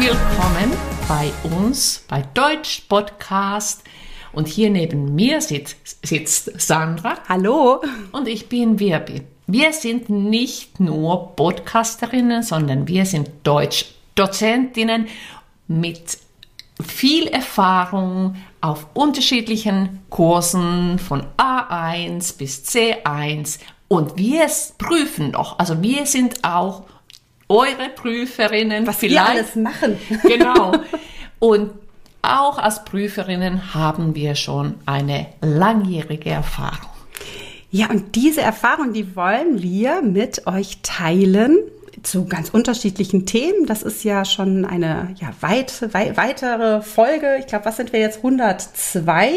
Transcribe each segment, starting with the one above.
willkommen bei uns bei Deutsch Podcast. Und hier neben mir sitzt, sitzt Sandra. Hallo. Und ich bin Wirbi. Wir sind nicht nur Podcasterinnen, sondern wir sind Deutsch-Dozentinnen mit viel Erfahrung auf unterschiedlichen Kursen von A1 bis C1 und wir prüfen noch. Also wir sind auch eure Prüferinnen. Was vielleicht. wir alles machen. Genau. Und auch als Prüferinnen haben wir schon eine langjährige Erfahrung. Ja, und diese Erfahrung, die wollen wir mit euch teilen zu ganz unterschiedlichen Themen. Das ist ja schon eine ja, weit, wei weitere Folge. Ich glaube, was sind wir jetzt? 102?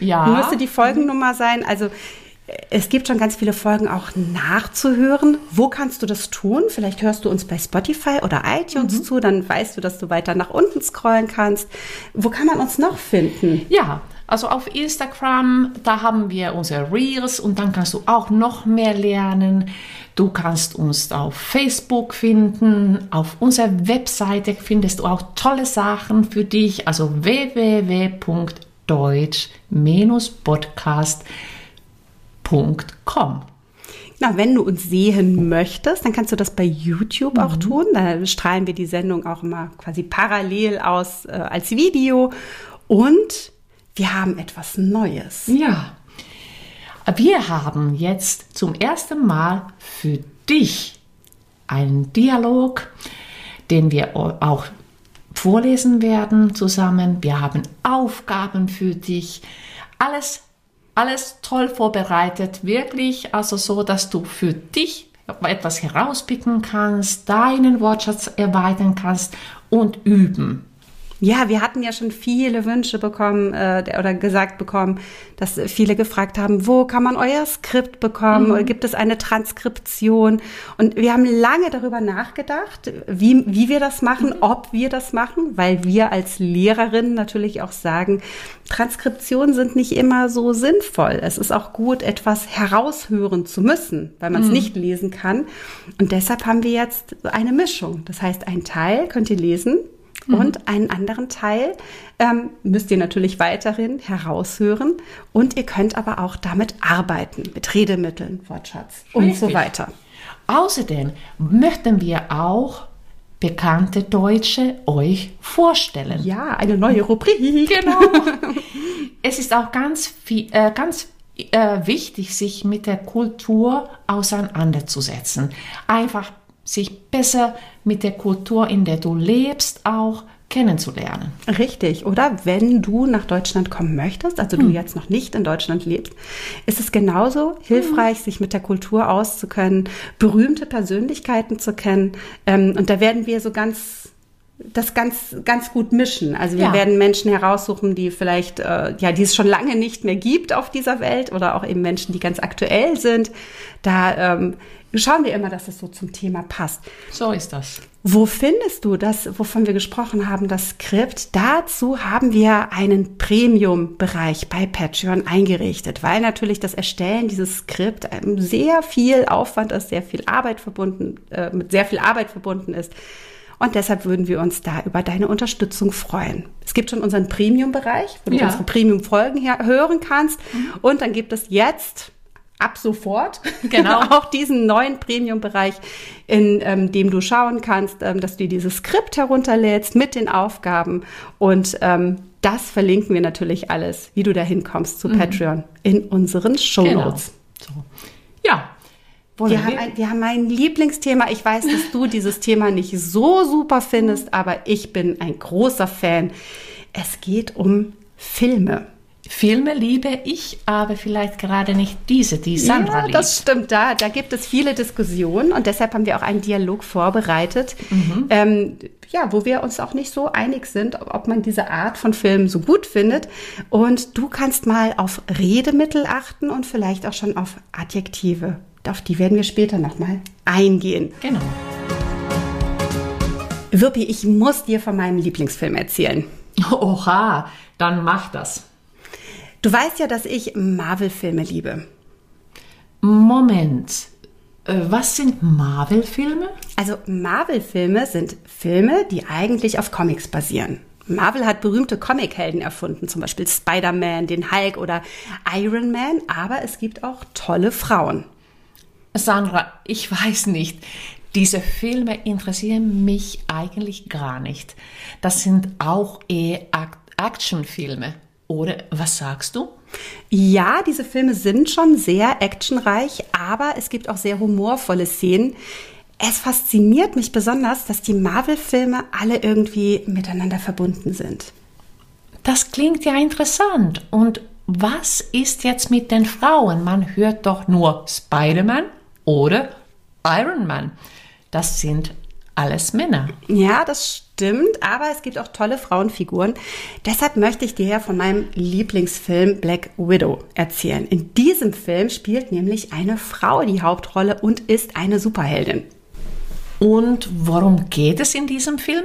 Ja. Müsste die Folgennummer sein. Also es gibt schon ganz viele Folgen auch nachzuhören. Wo kannst du das tun? Vielleicht hörst du uns bei Spotify oder iTunes mhm. zu, dann weißt du, dass du weiter nach unten scrollen kannst. Wo kann man uns noch finden? Ja, also auf Instagram, da haben wir unsere Reels und dann kannst du auch noch mehr lernen. Du kannst uns auf Facebook finden. Auf unserer Webseite findest du auch tolle Sachen für dich. Also www.deutsch-podcast.com www.ecom. Na, wenn du uns sehen möchtest, dann kannst du das bei YouTube mhm. auch tun. Da strahlen wir die Sendung auch immer quasi parallel aus äh, als Video. Und wir haben etwas Neues. Ja. Wir haben jetzt zum ersten Mal für dich einen Dialog, den wir auch vorlesen werden zusammen. Wir haben Aufgaben für dich. Alles alles toll vorbereitet, wirklich, also so, dass du für dich etwas herauspicken kannst, deinen Wortschatz erweitern kannst und üben. Ja, wir hatten ja schon viele Wünsche bekommen äh, oder gesagt bekommen, dass viele gefragt haben, wo kann man euer Skript bekommen? Mhm. Gibt es eine Transkription? Und wir haben lange darüber nachgedacht, wie, wie wir das machen, mhm. ob wir das machen, weil wir als Lehrerin natürlich auch sagen, Transkriptionen sind nicht immer so sinnvoll. Es ist auch gut, etwas heraushören zu müssen, weil man es mhm. nicht lesen kann. Und deshalb haben wir jetzt eine Mischung. Das heißt, ein Teil könnt ihr lesen, Mhm. Und einen anderen Teil ähm, müsst ihr natürlich weiterhin heraushören. Und ihr könnt aber auch damit arbeiten, mit Redemitteln, Wortschatz Richtig. und so weiter. Außerdem möchten wir auch bekannte Deutsche euch vorstellen. Ja, eine neue Rubrik. Genau. es ist auch ganz, viel, äh, ganz äh, wichtig, sich mit der Kultur auseinanderzusetzen. Einfach sich besser mit der Kultur, in der du lebst, auch kennenzulernen. Richtig, oder wenn du nach Deutschland kommen möchtest, also hm. du jetzt noch nicht in Deutschland lebst, ist es genauso hilfreich, hm. sich mit der Kultur auszukennen, berühmte Persönlichkeiten zu kennen. Ähm, und da werden wir so ganz das ganz, ganz gut mischen. Also wir ja. werden Menschen heraussuchen, die vielleicht, äh, ja, die es schon lange nicht mehr gibt auf dieser Welt oder auch eben Menschen, die ganz aktuell sind. Da ähm, schauen wir immer, dass es so zum Thema passt. So ist das. Wo findest du das, wovon wir gesprochen haben, das Skript? Dazu haben wir einen Premium-Bereich bei Patreon eingerichtet, weil natürlich das Erstellen dieses Skript sehr viel Aufwand ist, sehr viel Arbeit verbunden, äh, mit sehr viel Arbeit verbunden ist. Und deshalb würden wir uns da über deine Unterstützung freuen. Es gibt schon unseren Premium-Bereich, wo du ja. unsere Premium-Folgen hören kannst. Mhm. Und dann gibt es jetzt ab sofort genau auch diesen neuen Premium-Bereich, in ähm, dem du schauen kannst, ähm, dass du dir dieses Skript herunterlädst mit den Aufgaben und ähm, das verlinken wir natürlich alles, wie du da hinkommst zu mhm. Patreon in unseren Show Notes. Genau. So. Ja. Wir? Haben ein, wir haben ein Lieblingsthema. Ich weiß, dass du dieses Thema nicht so super findest, aber ich bin ein großer Fan. Es geht um Filme. Filme liebe ich, aber vielleicht gerade nicht diese, die Sandra ja, liebt. Das stimmt, da, da gibt es viele Diskussionen und deshalb haben wir auch einen Dialog vorbereitet, mhm. ähm, ja, wo wir uns auch nicht so einig sind, ob man diese Art von Film so gut findet. Und du kannst mal auf Redemittel achten und vielleicht auch schon auf Adjektive. Auf die werden wir später nochmal eingehen. Genau. Wirpi, ich muss dir von meinem Lieblingsfilm erzählen. Oha, dann mach das. Du weißt ja, dass ich Marvel-Filme liebe. Moment. Äh, was sind Marvel-Filme? Also Marvel-Filme sind Filme, die eigentlich auf Comics basieren. Marvel hat berühmte Comichelden erfunden, zum Beispiel Spider-Man, den Hulk oder Iron Man, aber es gibt auch tolle Frauen. Sandra, ich weiß nicht. Diese Filme interessieren mich eigentlich gar nicht. Das sind auch eher Actionfilme. Oder was sagst du? Ja, diese Filme sind schon sehr actionreich, aber es gibt auch sehr humorvolle Szenen. Es fasziniert mich besonders, dass die Marvel-Filme alle irgendwie miteinander verbunden sind. Das klingt ja interessant. Und was ist jetzt mit den Frauen? Man hört doch nur Spider-Man oder Iron Man. Das sind alles Männer. Ja, das stimmt, aber es gibt auch tolle Frauenfiguren. Deshalb möchte ich dir ja von meinem Lieblingsfilm Black Widow erzählen. In diesem Film spielt nämlich eine Frau die Hauptrolle und ist eine Superheldin. Und worum geht es in diesem Film?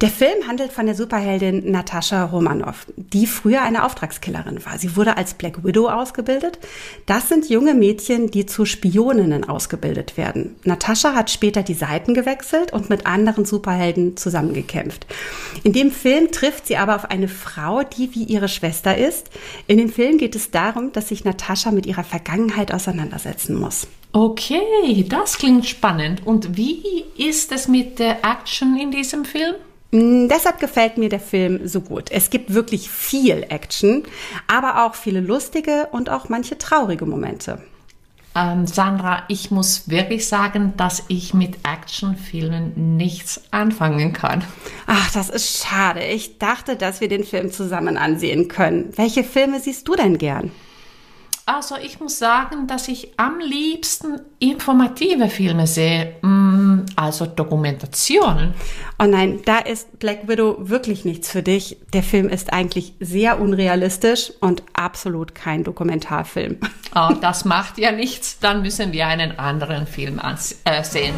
Der Film handelt von der Superheldin Natascha Romanoff, die früher eine Auftragskillerin war. Sie wurde als Black Widow ausgebildet. Das sind junge Mädchen, die zu Spioninnen ausgebildet werden. Natascha hat später die Seiten gewechselt und mit anderen Superhelden zusammengekämpft. In dem Film trifft sie aber auf eine Frau, die wie ihre Schwester ist. In dem Film geht es darum, dass sich Natascha mit ihrer Vergangenheit auseinandersetzen muss. Okay, das klingt spannend. Und wie ist es mit der Action in diesem Film? Mm, deshalb gefällt mir der Film so gut. Es gibt wirklich viel Action, aber auch viele lustige und auch manche traurige Momente. Ähm, Sandra, ich muss wirklich sagen, dass ich mit Actionfilmen nichts anfangen kann. Ach, das ist schade. Ich dachte, dass wir den Film zusammen ansehen können. Welche Filme siehst du denn gern? Also ich muss sagen, dass ich am liebsten informative Filme sehe, mm, also Dokumentationen. Oh nein, da ist Black Widow wirklich nichts für dich. Der Film ist eigentlich sehr unrealistisch und absolut kein Dokumentarfilm. Oh, das macht ja nichts, dann müssen wir einen anderen Film äh, sehen.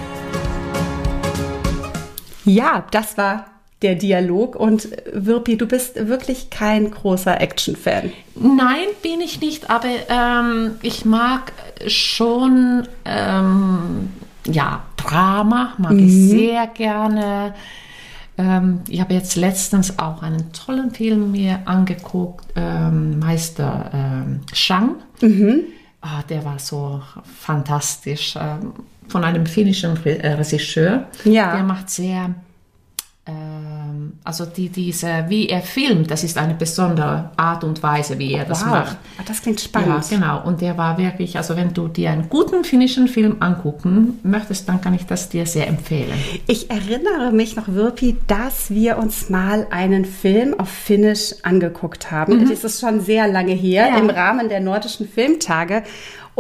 Ja, das war der Dialog. Und Wirpi, du bist wirklich kein großer Action-Fan. Nein, bin ich nicht, aber ähm, ich mag schon ähm, ja, Drama, mag mhm. ich sehr gerne. Ähm, ich habe jetzt letztens auch einen tollen Film mir angeguckt, ähm, Meister ähm, Shang. Mhm. Oh, der war so fantastisch. Von einem finnischen Regisseur. Ja. Der macht sehr ähm, also die, diese, wie er filmt, das ist eine besondere Art und Weise, wie er das wow. macht. Ah, das klingt spannend. Ja, genau. Und der war wirklich, also wenn du dir einen guten finnischen Film angucken möchtest, dann kann ich das dir sehr empfehlen. Ich erinnere mich noch, Wirpi, dass wir uns mal einen Film auf Finnisch angeguckt haben. Mhm. Das ist schon sehr lange her, ja. im Rahmen der nordischen Filmtage.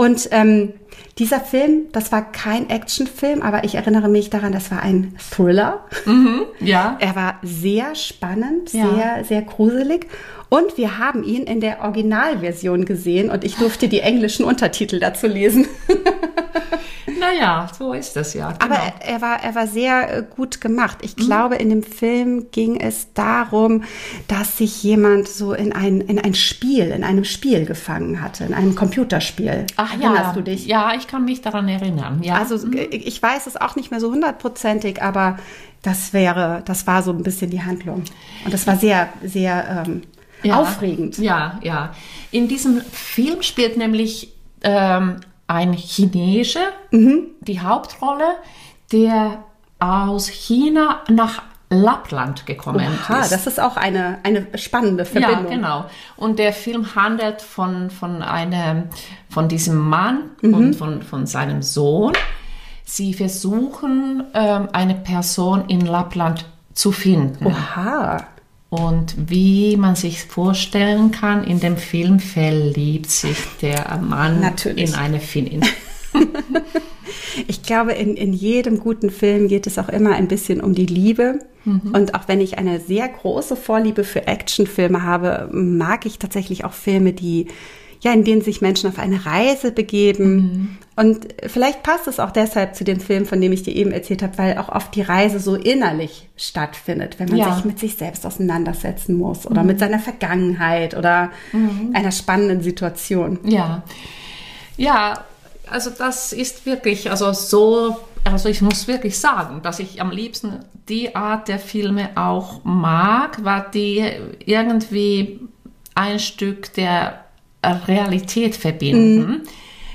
Und ähm, dieser Film, das war kein Actionfilm, aber ich erinnere mich daran, das war ein Thriller. Mhm, ja. Er war sehr spannend, ja. sehr, sehr gruselig. Und wir haben ihn in der Originalversion gesehen und ich durfte die englischen Untertitel dazu lesen. naja, so ist das ja. Genau. Aber er, war, er war sehr äh, gut gemacht. Ich mhm. glaube, in dem Film ging es darum, dass sich jemand so in ein, in ein Spiel, in einem Spiel gefangen hatte, in einem Computerspiel. Ach Erinnerst ja. du dich? Ja, ich kann mich daran erinnern. Ja. Also mhm. ich weiß es auch nicht mehr so hundertprozentig, aber das wäre, das war so ein bisschen die Handlung. Und das war sehr, sehr ähm, ja, aufregend. Ja, ja. In diesem Film spielt nämlich ähm, ein Chinese mhm. die Hauptrolle, der aus China nach Lappland gekommen Oha, ist. Das ist auch eine, eine spannende Verbindung. Ja, genau. Und der Film handelt von, von, einem, von diesem Mann mhm. und von, von seinem Sohn. Sie versuchen, ähm, eine Person in Lappland zu finden. Oha. Und wie man sich vorstellen kann, in dem Film verliebt sich der Mann Natürlich. in eine Finnin. ich glaube, in, in jedem guten Film geht es auch immer ein bisschen um die Liebe. Mhm. Und auch wenn ich eine sehr große Vorliebe für Actionfilme habe, mag ich tatsächlich auch Filme, die ja, in denen sich Menschen auf eine Reise begeben. Mhm. Und vielleicht passt es auch deshalb zu dem Film, von dem ich dir eben erzählt habe, weil auch oft die Reise so innerlich stattfindet, wenn man ja. sich mit sich selbst auseinandersetzen muss oder mhm. mit seiner Vergangenheit oder mhm. einer spannenden Situation. Ja. Ja, also das ist wirklich, also so, also ich muss wirklich sagen, dass ich am liebsten die Art der Filme auch mag, weil die irgendwie ein Stück der Realität verbinden. Mhm.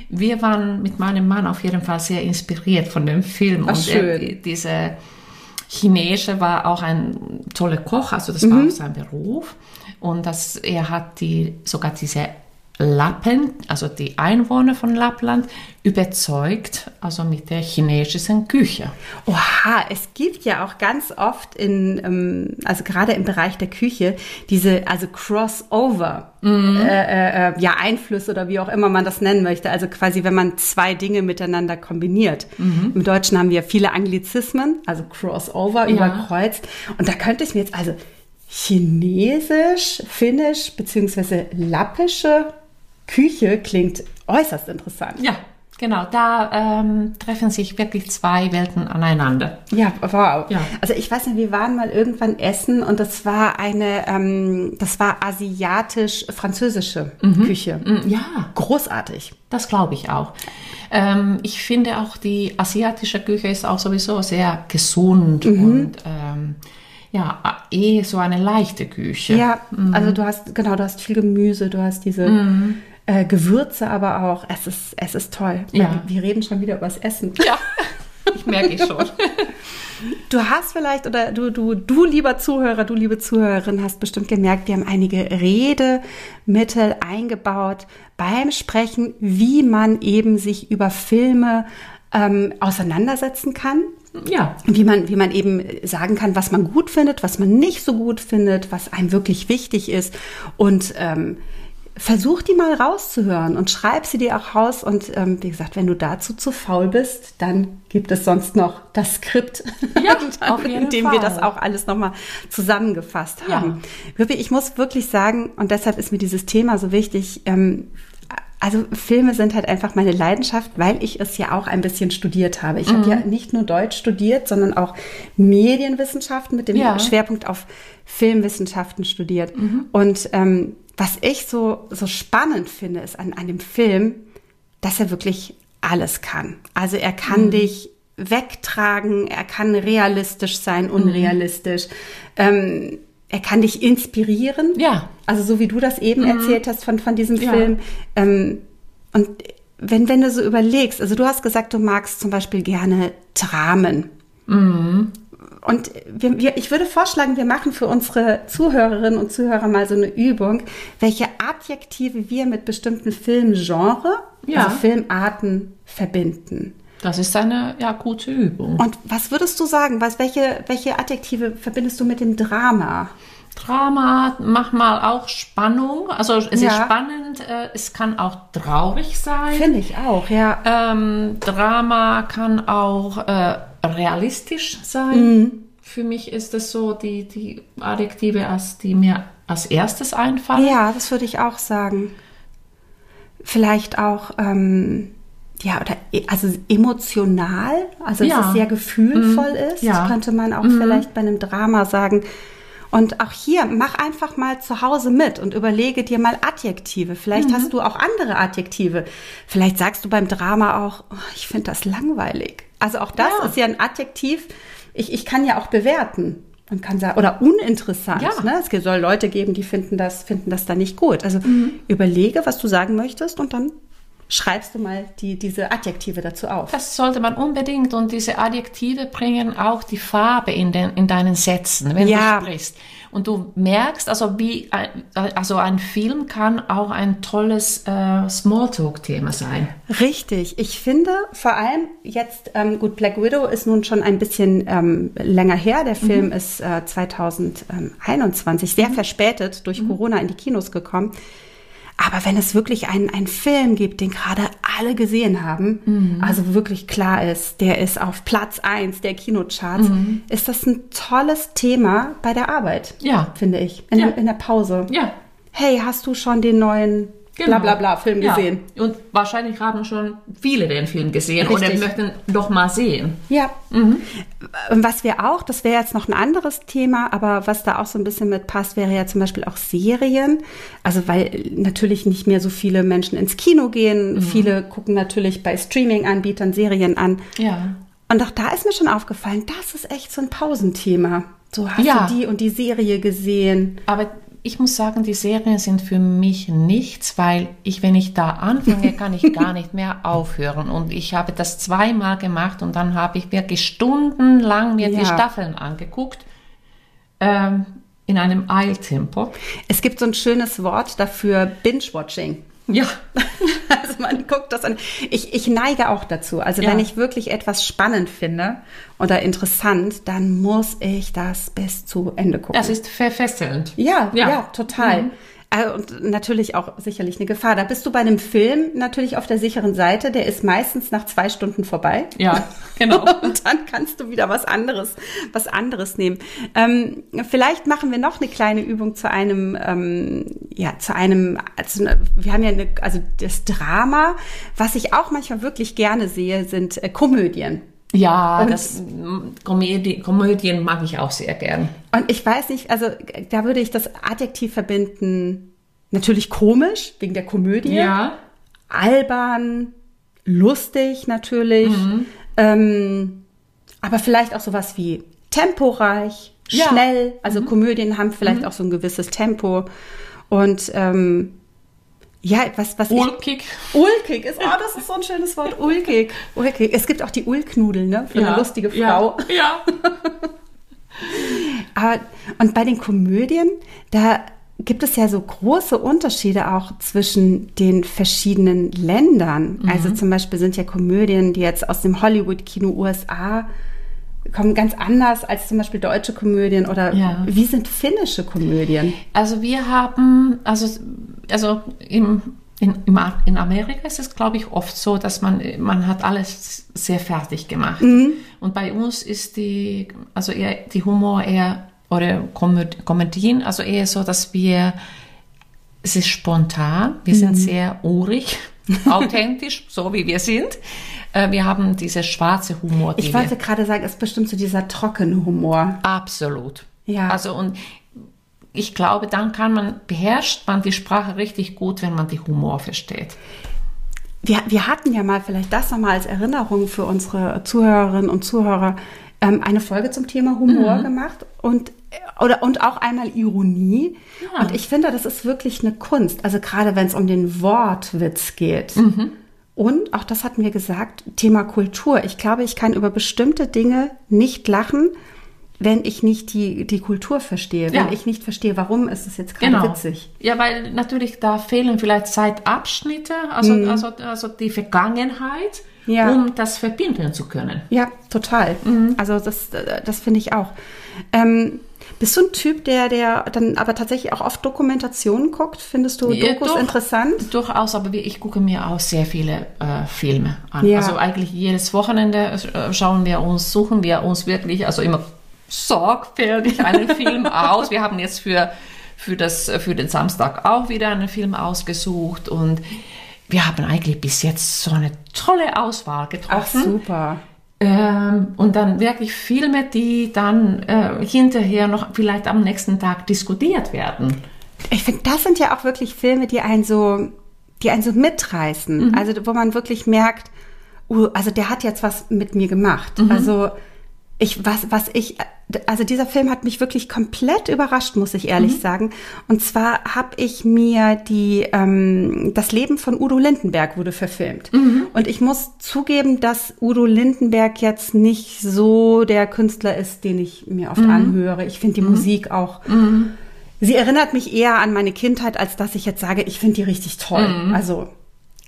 Wir waren mit meinem Mann auf jeden Fall sehr inspiriert von dem Film. Ach, und. Er, diese Chinese war auch ein toller Koch, also das war auch sein Beruf. Und das, er hat die, sogar diese Lappen, also die Einwohner von Lappland, überzeugt, also mit der chinesischen Küche. Oha, es gibt ja auch ganz oft in, ähm, also gerade im Bereich der Küche, diese, also Crossover, Mhm. äh, äh, ja, Einflüsse oder wie auch immer man das nennen möchte. Also quasi, wenn man zwei Dinge miteinander kombiniert. Mhm. Im Deutschen haben wir viele Anglizismen, also Crossover, Ja. überkreuzt. Und da könnte ich mir jetzt, also Chinesisch, Finnisch beziehungsweise lappische Küche klingt äußerst interessant. Ja, genau, da ähm, treffen sich wirklich zwei Welten aneinander. Ja, wow. Ja. Also ich weiß nicht, wir waren mal irgendwann essen und das war eine, ähm, das war asiatisch-französische Küche. Mm, Ja, Großartig. das glaube ich auch. Ähm, ich finde auch, die asiatische Küche ist auch sowieso sehr gesund und ähm, ja, eh so eine leichte Küche. Ja, also du hast, genau, du hast viel Gemüse, du hast diese äh, Gewürze, aber auch, es ist, es ist toll. Ja. Wir reden schon wieder übers Essen. Ja, ich merke ich schon. Du hast vielleicht, oder du, du, du, lieber Zuhörer, du, liebe Zuhörerin, hast bestimmt gemerkt, wir haben einige Redemittel eingebaut beim Sprechen, wie man eben sich über Filme ähm, auseinandersetzen kann. Ja, Wie man, wie man eben sagen kann, was man gut findet, was man nicht so gut findet, was einem wirklich wichtig ist. Und ähm, versuch die mal rauszuhören und schreib sie dir auch raus. Und ähm, wie gesagt, wenn du dazu zu faul bist, dann gibt es sonst noch das Skript, Ja, in dem wir Fall. das auch alles nochmal zusammengefasst haben. Wirpi, Ich muss wirklich sagen, und deshalb ist mir dieses Thema so wichtig, ähm, also Filme sind halt einfach meine Leidenschaft, weil ich es ja auch ein bisschen studiert habe. Ich Mhm. habe ja nicht nur Deutsch studiert, sondern auch Medienwissenschaften mit dem Ja. Schwerpunkt auf Filmwissenschaften studiert. Und ähm, was ich so, so spannend finde, ist an, an dem Film, dass er wirklich alles kann. Also er kann dich wegtragen, er kann realistisch sein, unrealistisch. Ähm, er kann dich inspirieren. Ja. Also so wie du das eben erzählt hast von, von diesem Ja. Film. Ähm, und wenn, wenn du so überlegst, also du hast gesagt, du magst zum Beispiel gerne Dramen. Und wir, wir, ich würde vorschlagen, wir machen für unsere Zuhörerinnen und Zuhörer mal so eine Übung, welche Adjektive wir mit bestimmten Filmgenre, Ja. also Filmarten verbinden. das ist eine ja, gute Übung. Und was würdest du sagen? Was, welche, welche Adjektive verbindest du mit dem Drama? Drama, manchmal auch Spannung. Also es ist Ja. spannend, äh, es kann auch traurig sein. Finde ich auch, ja. Ähm, Drama kann auch äh, realistisch sein. Für mich ist das so die, die Adjektive, als die mir als erstes einfallen. Ja, das würde ich auch sagen. Vielleicht auch, ähm, ja, oder e- also emotional, also dass Ja. es sehr gefühlvoll ist, Ja. könnte man auch vielleicht bei einem Drama sagen. Und auch hier, mach einfach mal zu Hause mit und überlege dir mal Adjektive. Vielleicht hast du auch andere Adjektive. Vielleicht sagst du beim Drama auch, oh, ich finde das langweilig. Also auch das Ja. ist ja ein Adjektiv. Ich, ich kann ja auch bewerten. Man kann sagen, oder uninteressant. Ja. Ne? Es soll Leute geben, die finden das, finden das dann nicht gut. Also überlege, was du sagen möchtest und dann schreibst du mal die, diese Adjektive dazu auf. Das sollte man unbedingt und diese Adjektive bringen auch die Farbe in, den, in deinen Sätzen, wenn Ja. du sprichst. Und du merkst, also wie ein, also ein Film kann auch ein tolles äh, Smalltalk-Thema sein. Richtig. Ich finde vor allem jetzt, ähm, gut, Black Widow ist nun schon ein bisschen ähm, länger her. Der Film ist äh, 2021 sehr verspätet durch Corona in die Kinos gekommen. Aber wenn es wirklich einen, einen Film gibt, den gerade alle gesehen haben, also wirklich klar ist, der ist auf Platz eins der Kinocharts, ist das ein tolles Thema bei der Arbeit. Ja. Finde ich. In, Ja. in der Pause. Ja. Hey, hast du schon den neuen bla bla bla Film Ja. gesehen. Und wahrscheinlich haben schon viele den Film gesehen Richtig. oder möchten noch mal sehen. Ja. Und Was wir auch, das wäre jetzt noch ein anderes Thema, aber was da auch so ein bisschen mit passt, wäre ja zum Beispiel auch Serien. Also weil natürlich nicht mehr so viele Menschen ins Kino gehen. Viele gucken natürlich bei Streaming-Anbietern Serien an. Ja. Und auch da ist mir schon aufgefallen, das ist echt so ein Pausenthema. So hast Ja. du die und die Serie gesehen. Aber ich muss sagen, die Serien sind für mich nichts, weil ich, wenn ich da anfange, kann ich gar nicht mehr aufhören. Und ich habe das zweimal gemacht und dann habe ich wirklich stundenlang mir die Ja. Staffeln angeguckt. Ähm, in einem Eiltempo. Es gibt so ein schönes Wort dafür, Binge-Watching. Ja. Also man guckt das an. Ich, ich neige auch dazu. Also Ja. wenn ich wirklich etwas spannend finde oder interessant, dann muss ich das bis zu Ende gucken. Das ist verfesselnd. ja, ja, Ja. total. Mhm. Äh, Und natürlich auch sicherlich eine Gefahr. Da bist du bei einem Film natürlich auf der sicheren Seite. Der ist meistens nach zwei Stunden vorbei. Ja, genau. Und dann kannst du wieder was anderes, was anderes nehmen. Ähm, vielleicht machen wir noch eine kleine Übung zu einem, ähm, ja, zu einem, also wir haben ja eine, also das Drama, was ich auch manchmal wirklich gerne sehe, sind äh, Komödien. Ja, Und- das Komödie, Komödien mag ich auch sehr gern. Und ich weiß nicht, also da würde ich das Adjektiv verbinden, natürlich komisch, wegen der Komödie. albern, lustig natürlich, Mhm. ähm, aber vielleicht auch sowas wie temporeich, Ja. Mhm. schnell. Also Komödien haben vielleicht auch so ein gewisses Tempo und ähm, ja, was was Ulkig. ich ulkig ist. Oh, das ist so ein schönes Wort. Ulkig, ulkig. Es gibt auch die Ulknudeln, ne, für eine lustige Frau. Ja. ja. Aber, und bei den Komödien, da gibt es ja so große Unterschiede auch zwischen den verschiedenen Ländern. Also zum Beispiel sind ja Komödien, die jetzt aus dem Hollywood-Kino USA kommen ganz anders als zum Beispiel deutsche Komödien oder Ja. wie sind finnische Komödien? Also wir haben, also, also im, in, in Amerika ist es, glaube ich, oft so, dass man, man hat alles sehr fertig gemacht. Und bei uns ist die, also eher, die Humor eher, oder Komöd- Komödien, also eher so, dass wir, es ist spontan, wir sind sehr urig, authentisch, so wie wir sind. Äh, Wir haben diese schwarze Humor. die Ich wollte gerade sagen, es ist bestimmt so dieser trockene Humor. Absolut. Ja. Also und ich glaube, dann kann man, beherrscht man die Sprache richtig gut, wenn man die Humor versteht. Wir, wir hatten ja mal, vielleicht das nochmal als Erinnerung für unsere Zuhörerinnen und Zuhörer, ähm, eine Folge zum Thema Humor gemacht und, äh, oder, und auch einmal Ironie. Ja. Und ich finde, das ist wirklich eine Kunst. Also gerade wenn es um den Wortwitz geht. Und auch das hatten wir gesagt, Thema Kultur. Ich glaube, ich kann über bestimmte Dinge nicht lachen, wenn ich nicht die, die Kultur verstehe, Ja. wenn ich nicht verstehe, warum ist es jetzt gerade witzig. Ja, weil natürlich da fehlen vielleicht Zeitabschnitte, also, also, also die Vergangenheit, Mhm. Ja. um das verbinden zu können. Ja, total. Mhm. Also das, das finde ich auch. Ähm, bist du ein Typ, der, der dann aber tatsächlich auch oft Dokumentationen guckt? Findest du Ja, Dokus doch. interessant? Durchaus, aber ich gucke mir auch sehr viele äh, Filme an. Ja. Also eigentlich jedes Wochenende äh, schauen wir uns, suchen wir uns wirklich, also immer sorgfältig einen Film aus. Wir haben jetzt für, für, das, für den Samstag auch wieder einen Film ausgesucht und wir haben eigentlich bis jetzt so eine tolle Auswahl Ach, getroffen. super. Ähm, und dann wirklich Filme, die dann äh, hinterher noch vielleicht am nächsten Tag diskutiert werden. Ich finde, das sind ja auch wirklich Filme, die einen so, die einen so mitreißen. Mhm. Also wo man wirklich merkt, uh, also der hat jetzt was mit mir gemacht. Mhm. Also ich, was, was ich, also dieser Film hat mich wirklich komplett überrascht, muss ich ehrlich Mhm. sagen. Und zwar habe ich mir die, ähm, das Leben von Udo Lindenberg wurde verfilmt. Mhm. Und ich muss zugeben, dass Udo Lindenberg jetzt nicht so der Künstler ist, den ich mir Mhm. oft anhöre. Ich finde die Musik auch, Sie erinnert mich eher an meine Kindheit, als dass ich jetzt sage, ich finde die richtig toll. Mhm. Also,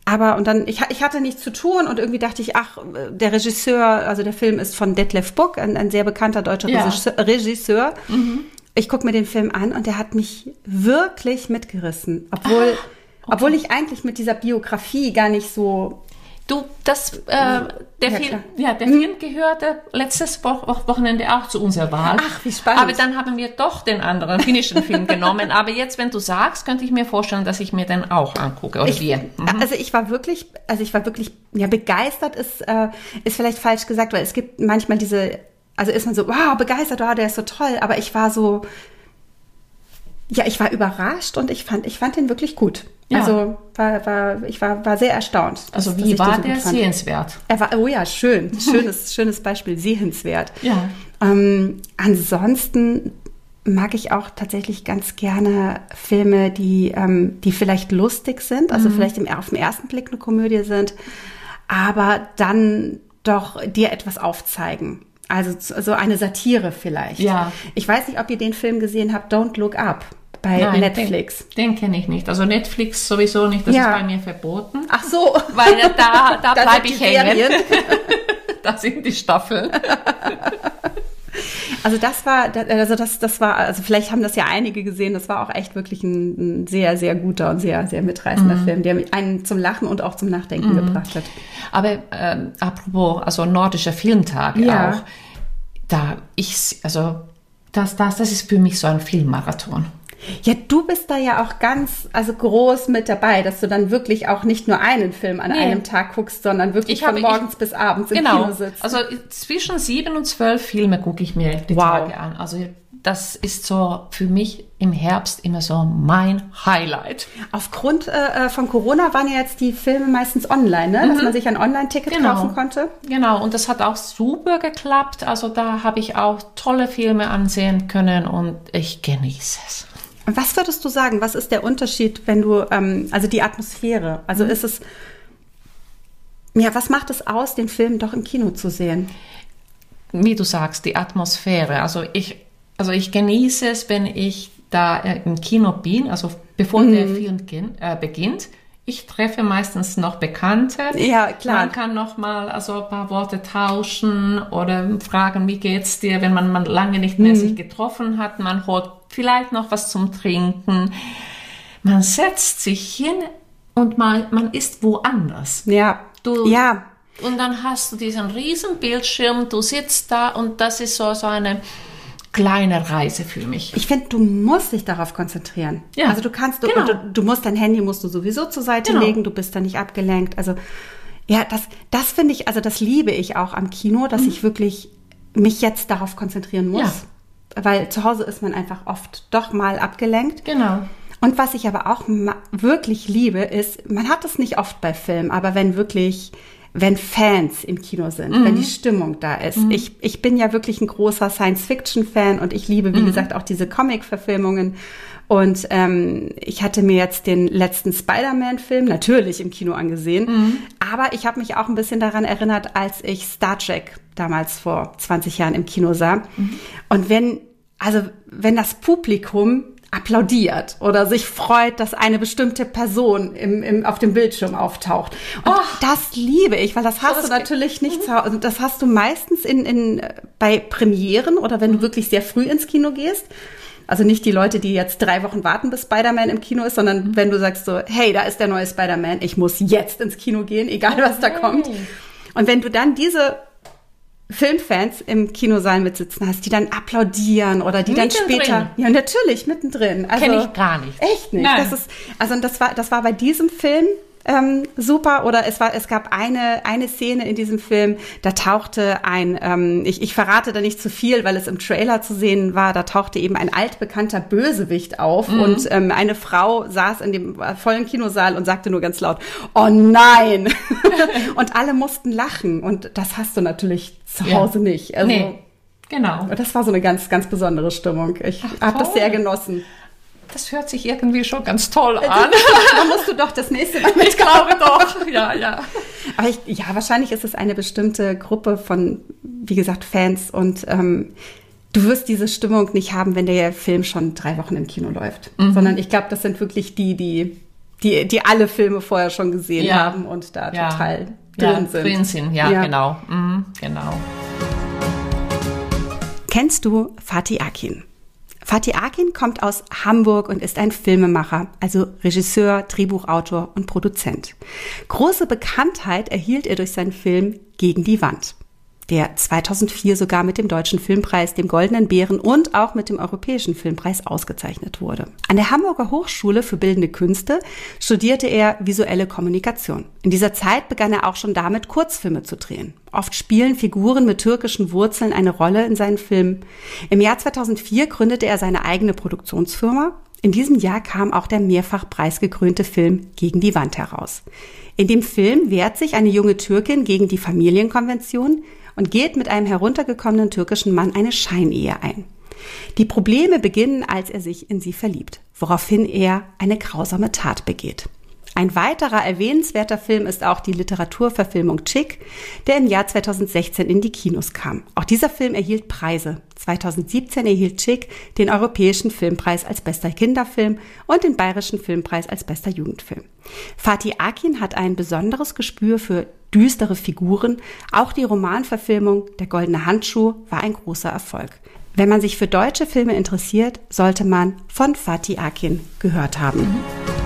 aber und dann, ich, ich hatte nichts zu tun und irgendwie dachte ich, ach, der Regisseur, also der Film ist von Detlef Buck, ein, ein sehr bekannter deutscher Ja. Regisseur. Regisseur. Ich gucke mir den Film an und der hat mich wirklich mitgerissen, obwohl, obwohl ich eigentlich mit dieser Biografie gar nicht so Du, das, äh, der, Ja, Film, ja, der Film gehörte letztes Wo Wo- Wochenende auch zu unserer Wahl. Ach, wie spannend. Aber dann haben wir doch den anderen finnischen Film genommen. Aber jetzt, wenn du sagst, könnte ich mir vorstellen, dass ich mir den auch angucke. Oder Ich, wir. Mhm. Also ich war wirklich, also ich war wirklich, ja, begeistert ist, äh, ist vielleicht falsch gesagt, weil es gibt manchmal diese, also ist man so, wow, begeistert, wow, der ist so toll, aber ich war so, ja, ich war überrascht und ich fand, ich fand den wirklich gut. Ja. Also war, war, ich war, war sehr erstaunt. Also dass wie ich den war der sehenswert? Er war, oh ja, schön, schönes, schönes Beispiel, sehenswert. Ja. Ähm, ansonsten mag ich auch tatsächlich ganz gerne Filme, die, ähm, die vielleicht lustig sind, Mhm. also vielleicht im, auf den ersten Blick eine Komödie sind, aber dann doch dir etwas aufzeigen. Also so eine Satire vielleicht. Ja. Ich weiß nicht, ob ihr den Film gesehen habt, Don't Look Up bei Nein, Netflix. Den, den kenne ich nicht. Also Netflix sowieso nicht. Das Ja. ist bei mir verboten. Ach so. Weil da, da Da bleibe ich hängen. Da sind die Staffeln. Also das war, also das, das war, also vielleicht haben das ja einige gesehen, das war auch echt wirklich ein, ein sehr, sehr guter und sehr, sehr mitreißender Mhm. Film, der einen zum Lachen und auch zum Nachdenken gebracht hat. Aber ähm, apropos, also nordischer Filmtag Ja. auch. Da ich, also das, das, das ist für mich so ein Filmmarathon. Ja, du bist da ja auch ganz, also groß mit dabei, dass du dann wirklich auch nicht nur einen Film an Nee. einem Tag guckst, sondern wirklich Ich von habe- morgens ich- bis abends im Genau. Kino sitzt. Also zwischen sieben und zwölf Filme gucke ich mir die Wow. Tage an. Also das ist so für mich im Herbst immer so mein Highlight. Aufgrund äh, von Corona waren ja jetzt die Filme meistens online, ne? dass man sich ein Online-Ticket Mhm. Genau. kaufen konnte. Genau, und das hat auch super geklappt. Also da habe ich auch tolle Filme ansehen können und ich genieße es. Was würdest du sagen, was ist der Unterschied, wenn du, ähm, also die Atmosphäre, also Mhm. ist es, ja, was macht es aus, den Film doch im Kino zu sehen? wie du sagst, die Atmosphäre. Also ich, also ich genieße es, wenn ich da äh, im Kino bin, also bevor Mhm. der Film äh, beginnt. Ich treffe meistens noch Bekannte. Ja, klar. Man kann noch mal also ein paar Worte tauschen oder fragen, wie geht's dir, wenn man, man lange nicht Mhm. mehr sich getroffen hat. Man holt vielleicht noch was zum Trinken. Man setzt sich hin und man, man ist woanders. Ja, Du- ja, Und dann hast du diesen riesen Bildschirm, du sitzt da und das ist so, so eine kleine Reise für mich. ich finde, du musst dich darauf konzentrieren. Ja, Also du kannst, du, genau. du, du musst dein Handy musst du sowieso zur Seite Genau. legen, du bist da nicht abgelenkt. Also ja, das, das finde ich, also das liebe ich auch am Kino, dass ich wirklich mich jetzt darauf konzentrieren muss. Mhm. Ja. Weil zu Hause ist man einfach oft doch mal abgelenkt. Genau. Und was ich aber auch wirklich liebe, ist, man hat es nicht oft bei Filmen, aber wenn wirklich, wenn Fans im Kino sind, wenn Mhm. die Stimmung da ist. Ich, ich bin ja wirklich ein großer Science-Fiction-Fan und ich liebe, wie Mhm. gesagt, auch diese Comic-Verfilmungen. Und ähm, ich hatte mir jetzt den letzten Spider-Man-Film natürlich im Kino angesehen, Mhm. aber ich habe mich auch ein bisschen daran erinnert, als ich Star Trek damals vor 20 Jahren im Kino sah. Mhm. Und wenn, also wenn das Publikum applaudiert oder sich freut, dass eine bestimmte Person im, im, auf dem Bildschirm auftaucht. Und das liebe ich, weil das hast das du natürlich nicht zu Hause. Das hast du meistens in, in, äh, bei Premieren oder Mhm. wenn du wirklich sehr früh ins Kino gehst. Also nicht die Leute, die jetzt drei Wochen warten, bis Spider-Man im Kino ist, Mhm. sondern wenn du sagst so, hey, da ist der neue Spider-Man, ich muss jetzt ins Kino gehen, egal was da Okay. kommt. Und wenn du dann diese Filmfans im Kinosaal mitsitzen hast, die dann applaudieren oder die dann Mittendrin. später, ja natürlich mittendrin. Also, Kenn ich gar nicht. Echt nicht. Nein. Das ist, also das war, das war bei diesem Film ähm, super. Oder es war, es gab eine eine Szene in diesem Film, da tauchte ein, ähm, ich, ich verrate da nicht zu viel, weil es im Trailer zu sehen war. Da tauchte eben ein altbekannter Bösewicht auf Mhm. und ähm, eine Frau saß in dem äh, vollen Kinosaal und sagte nur ganz laut: "Oh nein!" und alle mussten lachen. Und das hast du natürlich zu Ja. Hause nicht. Also, nee, genau. Das war so eine ganz, ganz besondere Stimmung. Ich habe das sehr genossen. Das hört sich irgendwie schon ganz toll an. da musst du doch das nächste Mal mit. Ich glaube doch. Ja, ja. Aber ich, ja, wahrscheinlich ist es eine bestimmte Gruppe von, wie gesagt, Fans und ähm, du wirst diese Stimmung nicht haben, wenn der Film schon drei Wochen im Kino läuft. Sondern ich glaube, das sind wirklich die, die, die, die alle Filme vorher schon gesehen Ja. haben und da ja. total ja, drin sind. Drin sind, ja, Ja. genau. Mhm, genau. Kennst du Fatih Akin? Fatih Akin kommt aus Hamburg und ist ein Filmemacher, also Regisseur, Drehbuchautor und Produzent. Große Bekanntheit erhielt er durch seinen Film Gegen die Wand der 2004 sogar mit dem Deutschen Filmpreis, dem Goldenen Bären und auch mit dem Europäischen Filmpreis ausgezeichnet wurde. An der Hamburger Hochschule für Bildende Künste studierte er visuelle Kommunikation. In dieser Zeit begann er auch schon damit, Kurzfilme zu drehen. Oft spielen Figuren mit türkischen Wurzeln eine Rolle in seinen Filmen. Im Jahr 2004 gründete er seine eigene Produktionsfirma. In diesem Jahr kam auch der mehrfach preisgekrönte Film Gegen die Wand heraus. In dem Film wehrt sich eine junge Türkin gegen die Familienkonvention, und geht mit einem heruntergekommenen türkischen Mann eine Scheinehe ein. Die Probleme beginnen, als er sich in sie verliebt, woraufhin er eine grausame Tat begeht. Ein weiterer erwähnenswerter Film ist auch die Literaturverfilmung Chick, der im Jahr 2016 in die Kinos kam. Auch dieser Film erhielt Preise. 2017 erhielt Chick den Europäischen Filmpreis als bester Kinderfilm und den Bayerischen Filmpreis als bester Jugendfilm. Fatih Akin hat ein besonderes Gespür für düstere Figuren. Auch die Romanverfilmung Der goldene Handschuh war ein großer Erfolg. Wenn man sich für deutsche Filme interessiert, sollte man von Fatih Akin gehört haben. Mhm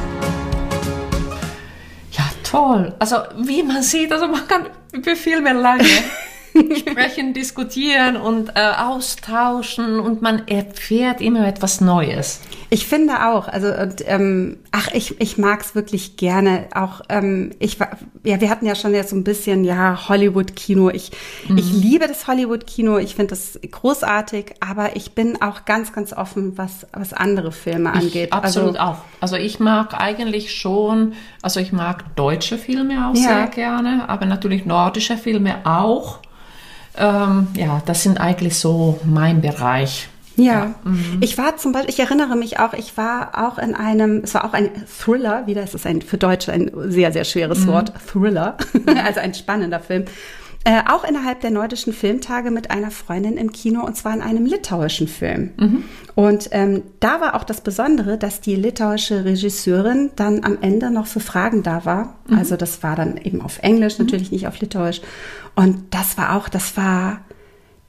toll. Also wie man sieht, also man kann über Filme lange sprechen, diskutieren und äh, austauschen und man erfährt immer etwas Neues. Ich finde auch, also und, ähm, ach, ich, ich mag es wirklich gerne. Auch ähm, ich war, ja, wir hatten ja schon jetzt so ein bisschen ja Hollywood-Kino. Ich, mhm. ich liebe das Hollywood-Kino. Ich finde das großartig, aber ich bin auch ganz, ganz offen, was was andere Filme angeht. Ich, absolut also, auch. Also ich mag eigentlich schon, also ich mag deutsche Filme auch ja. sehr gerne, aber natürlich nordische Filme auch. Ähm, ja, das sind eigentlich so mein Bereich. Ja, ja. Mhm. ich war zum Beispiel, ich erinnere mich auch, ich war auch in einem, es war auch ein Thriller, wieder ist es ein für Deutsche ein sehr, sehr schweres mhm. Wort, Thriller, also ein spannender Film. Äh, auch innerhalb der nordischen Filmtage mit einer Freundin im Kino und zwar in einem litauischen Film. Mhm. Und ähm, da war auch das Besondere, dass die litauische Regisseurin dann am Ende noch für Fragen da war. Mhm. Also das war dann eben auf Englisch, natürlich nicht auf Litauisch. Und das war auch, das war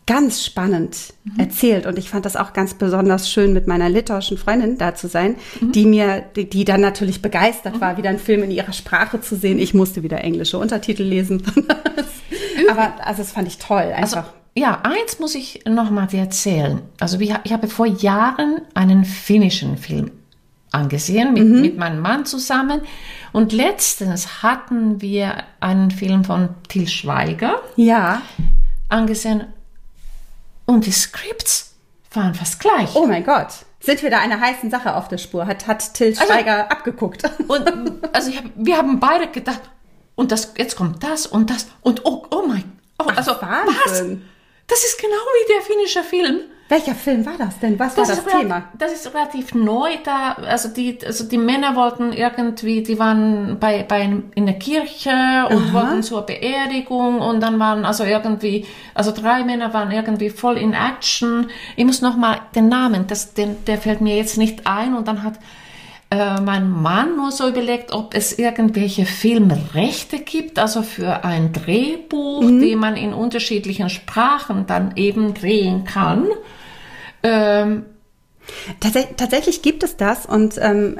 ganz spannend mhm. erzählt und ich fand das auch ganz besonders schön mit meiner litauischen Freundin da zu sein, mhm. die mir, die, die, dann natürlich begeistert mhm. war, wieder einen Film in ihrer Sprache zu sehen. Ich musste wieder englische Untertitel lesen. Aber also das fand ich toll also, einfach. Also, ja, eins muss ich noch mal dir erzählen. Also ich habe vor Jahren einen finnischen Film angesehen mit, mhm. mit meinem Mann zusammen und letztens hatten wir einen Film von Til Schweiger. Ja. Angesehen und die Scripts waren fast gleich. Oh mein Gott. Sind wir da einer heißen Sache auf der Spur? Hat, hat Till also, Schweiger also, abgeguckt. Und, also hab, wir haben beide gedacht, und das, jetzt kommt das und das und oh, oh also Wahnsinn. was? Das ist genau wie der finnische Film. Welcher Film war das denn? Was das war das Thema? Das ist relativ neu da. Also die, also die Männer wollten irgendwie, die waren bei, bei in der Kirche und Aha. wollten zur Beerdigung und dann waren also irgendwie, also drei Männer waren irgendwie voll in Action. Ich muss noch mal den Namen, das, den, der fällt mir jetzt nicht ein und dann hat äh, mein Mann nur so überlegt, ob es irgendwelche Filmrechte gibt, also für ein Drehbuch, mhm. die man in unterschiedlichen Sprachen dann eben drehen kann. Ähm, Tatsächlich gibt es das und ähm,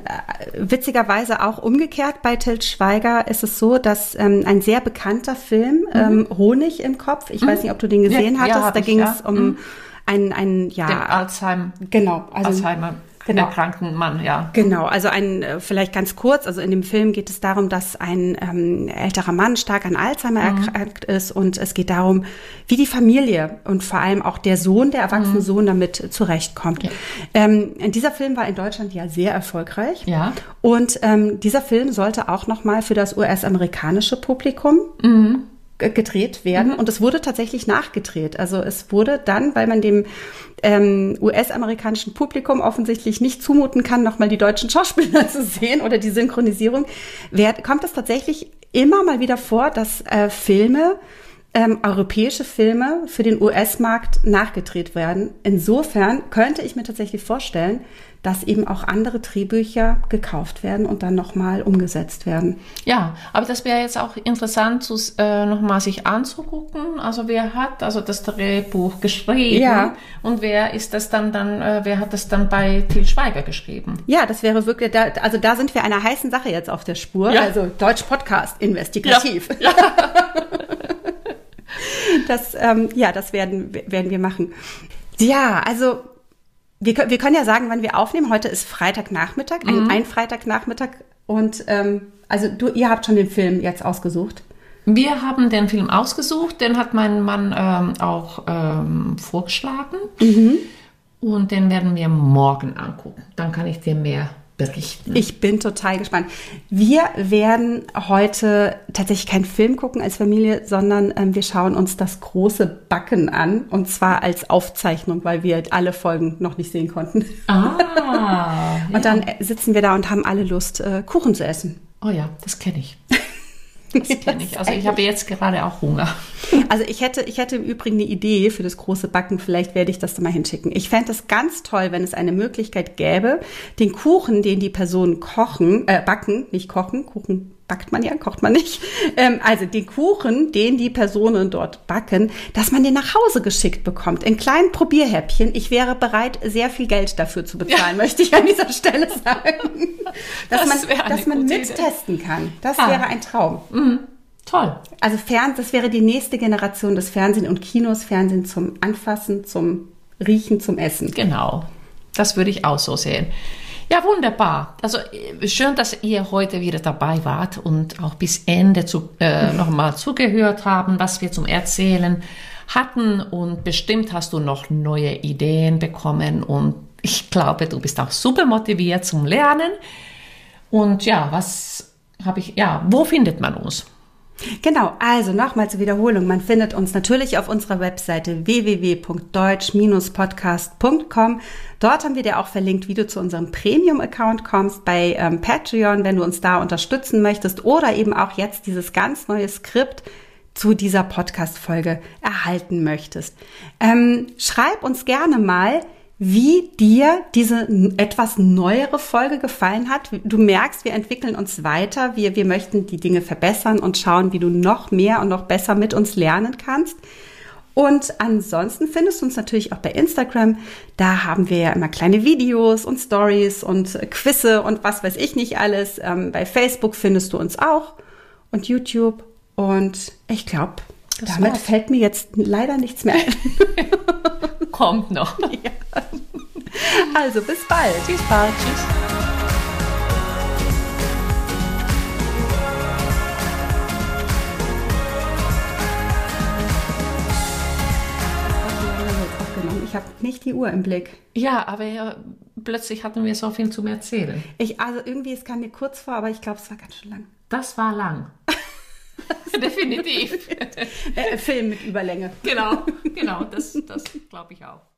witzigerweise auch umgekehrt bei Tilt Schweiger ist es so, dass ähm, ein sehr bekannter Film, mhm. ähm, Honig im Kopf, ich mhm. weiß nicht, ob du den gesehen ja, hattest, ja, da ging es ja. um mhm. ein, ein ja, Den Alzheimer. Genau, also, Alzheimer genau. erkrankten Mann, ja. Genau, also ein, äh, vielleicht ganz kurz, also in dem Film geht es darum, dass ein ähm, älterer Mann stark an Alzheimer mhm. erkrankt ist und es geht darum, wie die Familie und vor allem auch der Sohn, der erwachsene mhm. Sohn damit zurechtkommt. Ja. Ähm, dieser Film war in Deutschland ja sehr erfolgreich. Ja. Und ähm, dieser Film sollte auch nochmal für das US-amerikanische Publikum mhm gedreht werden. Mhm. Und es wurde tatsächlich nachgedreht. Also es wurde dann, weil man dem ähm, US-amerikanischen Publikum offensichtlich nicht zumuten kann, nochmal die deutschen Schauspieler zu sehen oder die Synchronisierung, wer, kommt es tatsächlich immer mal wieder vor, dass äh, Filme ähm, europäische Filme für den US-Markt nachgedreht werden. Insofern könnte ich mir tatsächlich vorstellen, dass eben auch andere Drehbücher gekauft werden und dann nochmal umgesetzt werden. Ja, aber das wäre jetzt auch interessant, zu, äh, nochmal sich anzugucken. Also wer hat also das Drehbuch geschrieben Ja. und wer ist das dann dann, äh, wer hat das dann bei Til Schweiger geschrieben? Ja, das wäre wirklich, da, also da sind wir einer heißen Sache jetzt auf der Spur. Ja. Also Deutsch Podcast, investigativ. Das, ähm, ja, das werden, werden wir machen. Ja, also wir, können- wir können ja sagen, wann wir aufnehmen. Heute ist Freitagnachmittag, ein, ein Freitagnachmittag. Und ähm, also du, ihr habt schon den Film jetzt ausgesucht. Wir haben den Film ausgesucht, den hat mein Mann ähm, auch ähm, vorgeschlagen. Und den werden wir morgen angucken. Dann kann ich dir mehr berichten. Ich bin total gespannt. Wir werden heute tatsächlich keinen Film gucken als Familie, sondern ähm, wir schauen uns das große Backen an. Und zwar als Aufzeichnung, weil wir alle Folgen noch nicht sehen konnten. Ah, Und dann äh, sitzen wir da und haben alle Lust, äh, Kuchen zu essen. oh ja, das kenne ich. Das kenne ich. Also ich habe jetzt gerade auch Hunger. Also ich hätte, ich hätte im Übrigen eine Idee für das große Backen. Vielleicht werde ich das da mal hinschicken. Ich fände es ganz toll, wenn es eine Möglichkeit gäbe, den Kuchen, den die Personen kochen, äh, backen, nicht kochen, Kuchen backt man ja, kocht man nicht. Ähm, also den Kuchen, den die Personen dort backen, dass man den nach Hause geschickt bekommt. In kleinen Probierhäppchen. Ich wäre bereit, sehr viel Geld dafür zu bezahlen, möchte ich an dieser Stelle sagen. Dass Das man, dass man mittesten kann. Das Ah. wäre ein Traum. Toll. Also Fern, das wäre die nächste Generation des Fernsehen und Kinos. Fernsehen zum Anfassen, zum Riechen, zum Essen. Genau. Das würde ich auch so sehen. Ja, wunderbar. Also äh, schön, dass ihr heute wieder dabei wart und auch bis Ende zu, äh, nochmal zugehört haben, was wir zum Erzählen hatten. Und bestimmt hast du noch neue Ideen bekommen. Und ich glaube, du bist auch super motiviert zum Lernen. Und ja, was habe ich, ja, wo findet man uns? Genau, also nochmal zur Wiederholung. Man findet uns natürlich auf unserer Webseite www.deutsch-podcast.com. Dort haben wir dir auch verlinkt, wie du zu unserem Premium-Account kommst bei ähm, Patreon, wenn du uns da unterstützen möchtest oder eben auch jetzt dieses ganz neue Skript zu dieser Podcast-Folge erhalten möchtest. Ähm, schreib uns gerne mal, wie dir diese etwas neuere Folge gefallen hat. Du merkst, wir entwickeln uns weiter. Wir, wir möchten die Dinge verbessern und schauen, wie du noch mehr und noch besser mit uns lernen kannst. Und ansonsten findest du uns natürlich auch bei Instagram. Da haben wir ja immer kleine Videos und Stories und Quizze und was weiß ich nicht alles. Ähm, bei Facebook findest du uns auch und YouTube. Und ich glaube, Das damit war's. fällt mir jetzt leider nichts mehr ein. Kommt noch. Also bis bald. Bis bald. Tschüss. Ich habe nicht die Uhr im Blick. Ja, aber ja, plötzlich hatten wir so viel zum Erzählen. Ich, also irgendwie, es kam mir kurz vor, aber ich glaube, es war ganz schön lang. Das war lang. Definitiv. Äh, Film mit Überlänge. genau, genau, das, das glaube ich auch.